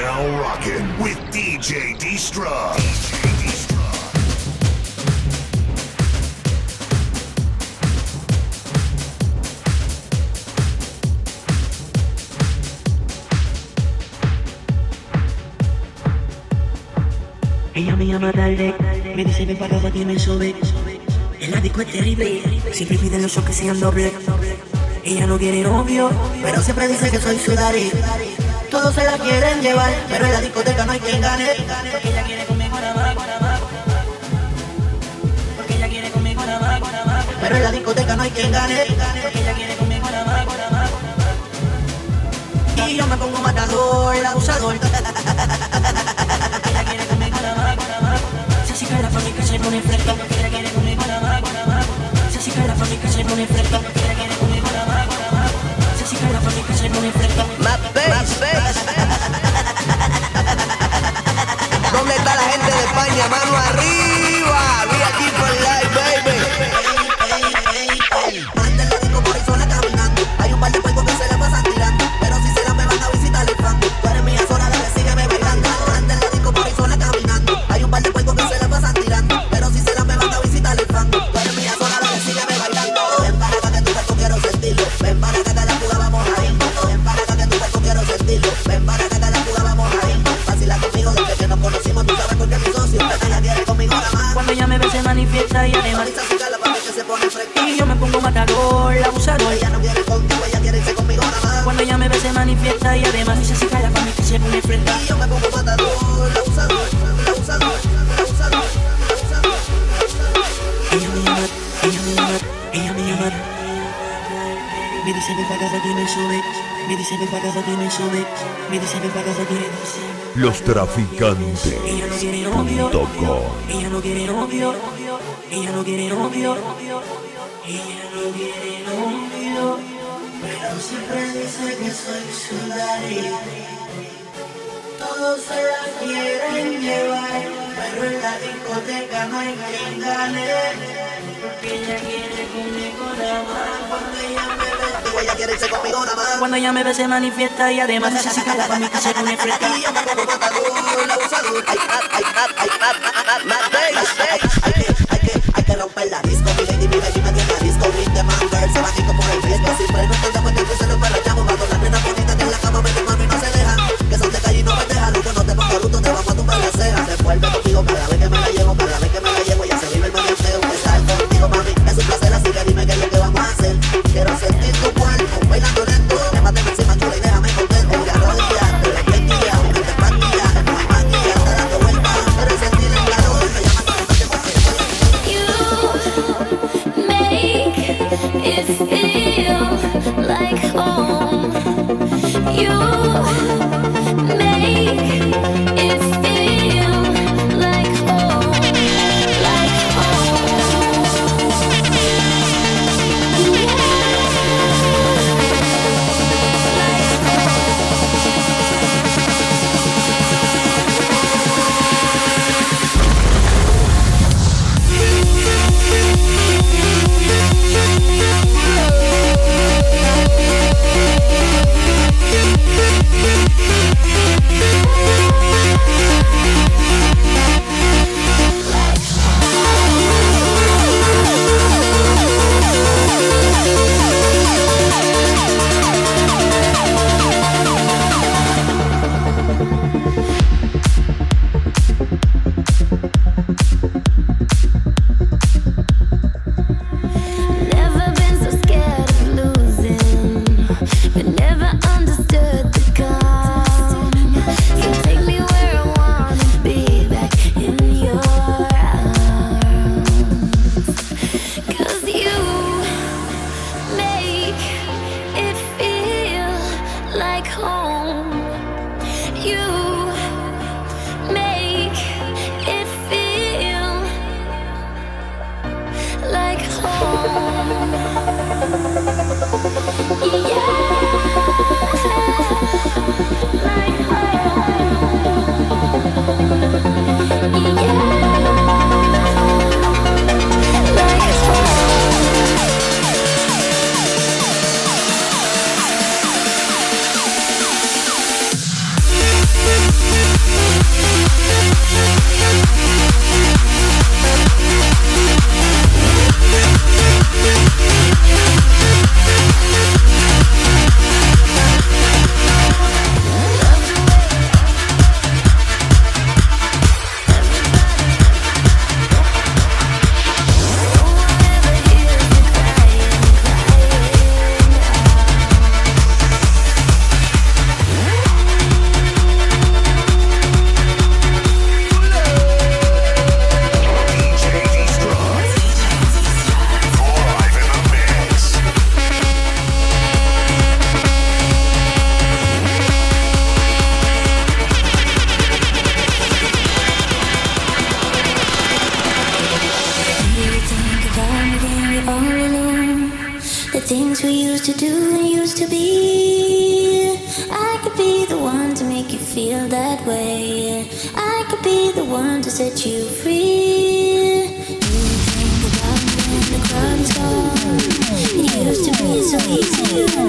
now rocking with DJ Destra. Ella me llama tarde, me dice ven para acá que me. El ático es terrible, siempre pide los shows que sean doble. Ella no quiere novio, pero siempre dice que soy su daddy. Todos se la quieren llevar, pero en la discoteca no hay quien gane. Porque ella quiere conmigo nada más. Porque ella quiere conmigo nada más. Pero en la discoteca no hay quien gane. Porque ella quiere conmigo nada más. Y yo me pongo matador, abusador. Ella quiere conmigo nada más. Se así que la fábrica se pone fresca. Ella quiere conmigo nada más. Se así que la fábrica se pone fresca. Ella quiere conmigo nada más. Se así que la fábrica se pone fresca. ¿Dónde está la gente de España? Mano arriba. Ella no quiere contigo, ella quiere irse conmigo nada más. Cuando ella me ve se manifiesta y además dice así que la familia se pone frente. Y yo me pongo matador, abusador, abusador, abusador, abusador. Ella me llama, ella me llama, ella me llama. Me dice ven para casa que me sube. Me dice ven para casa que me sube. Me dice ven para casa que me sube. Los traficantes. Ella no quiere novio. Ella no quiere novio ella no quiere novio, ella no quiere novio, pero siempre dice que soy su daddy. Todos se la quieren llevar, pero en la discoteca no hay quien gane, porque ella quiere conmigo nada más cuando ella me ella quiere irse conmigo nada más. Cuando ella me ve se manifiesta y además se saca la mi que se pone fresca. Y Yeah. Thank you.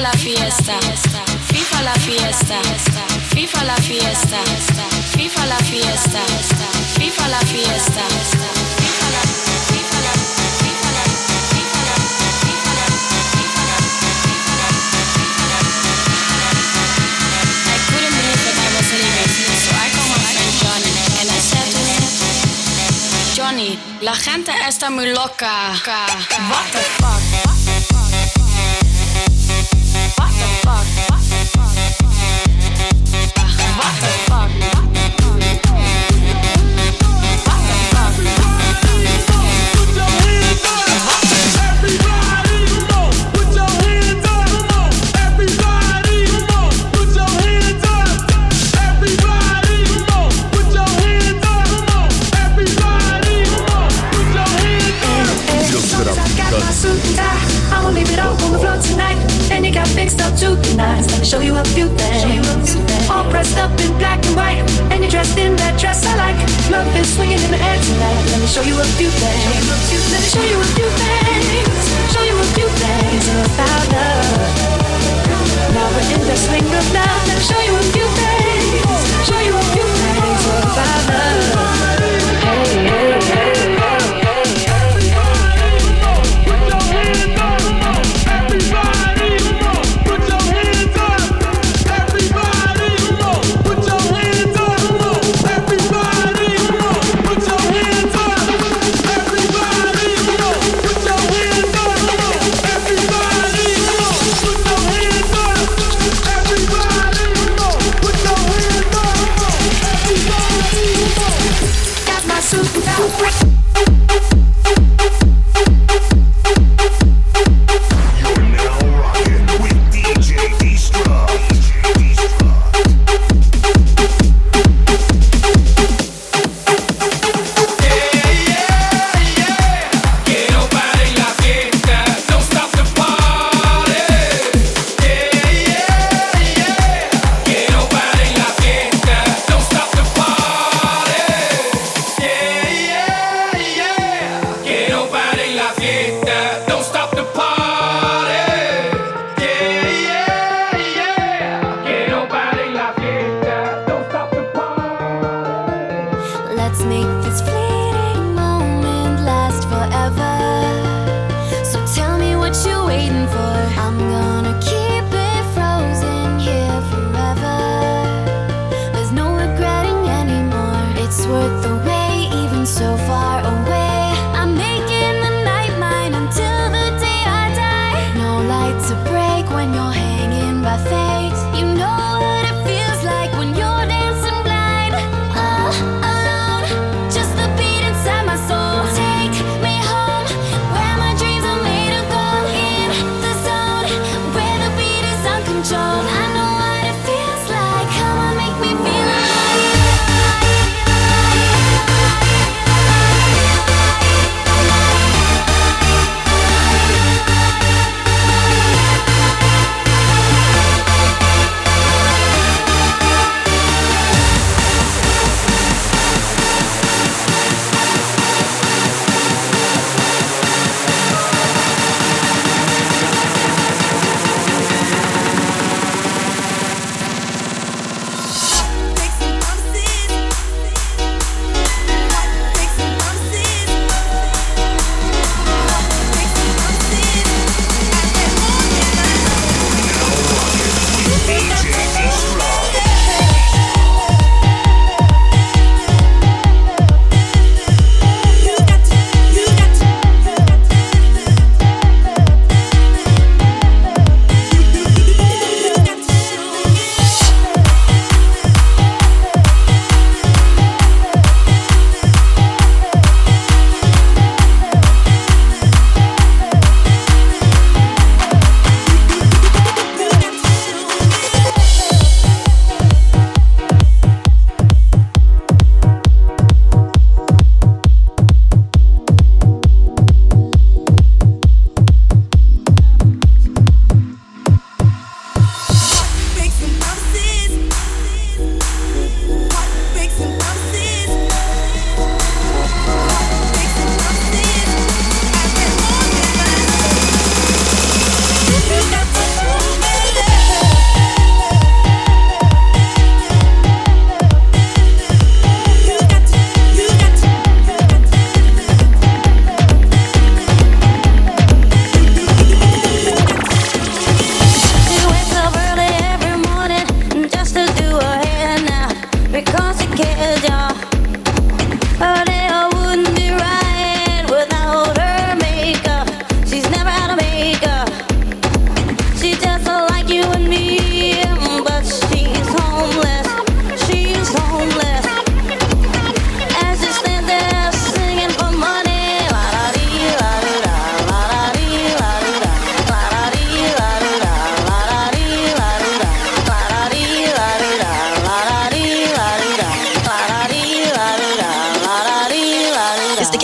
FIFA la fiesta, FIFA la fiesta, FIFA la fiesta, FIFA la fiesta, FIFA la fiesta. I couldn't believe that I was leaving, so I called my friend Johnny and I said to him, Johnny, la gente está muy loca. What the fuck? Bye. been swinging in the air tonight. Let me show you a few things. Let me show you a few things. Show you a few things about love. Now we're in the swing of love. Let me show you a few things. Show you a few things about love.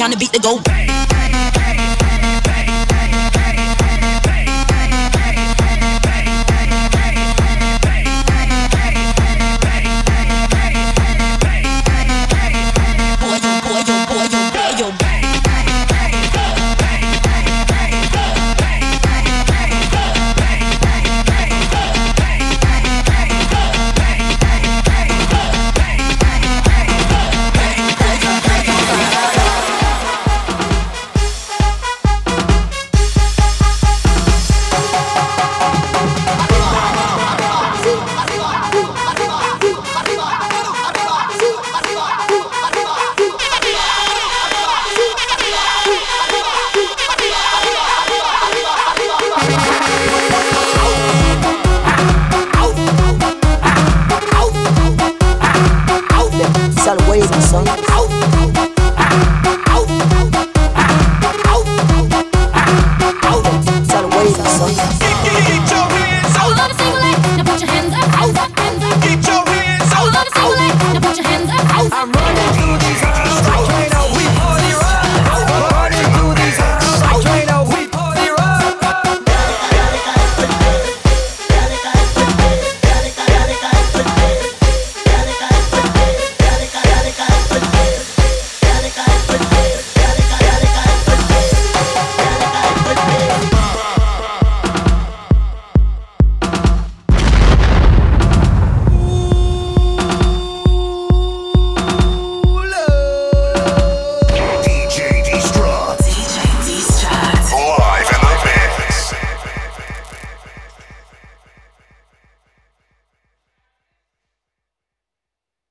trying to beat the go. Bang.